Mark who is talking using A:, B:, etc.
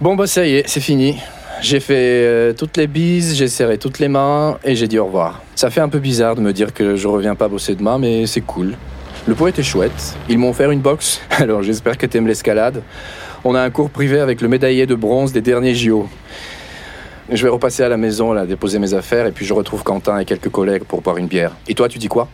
A: Bon bah ça y est, c'est fini. J'ai fait euh, toutes les bises, j'ai serré toutes les mains et j'ai dit au revoir. Ça fait un peu bizarre de me dire que je reviens pas bosser demain, mais c'est cool. Le poète était chouette. Ils m'ont offert une box, alors j'espère que t'aimes l'escalade. On a un cours privé avec le médaillé de bronze des derniers JO. Je vais repasser à la maison, là, déposer mes affaires, et puis je retrouve Quentin et quelques collègues pour boire une bière. Et toi, tu dis quoi?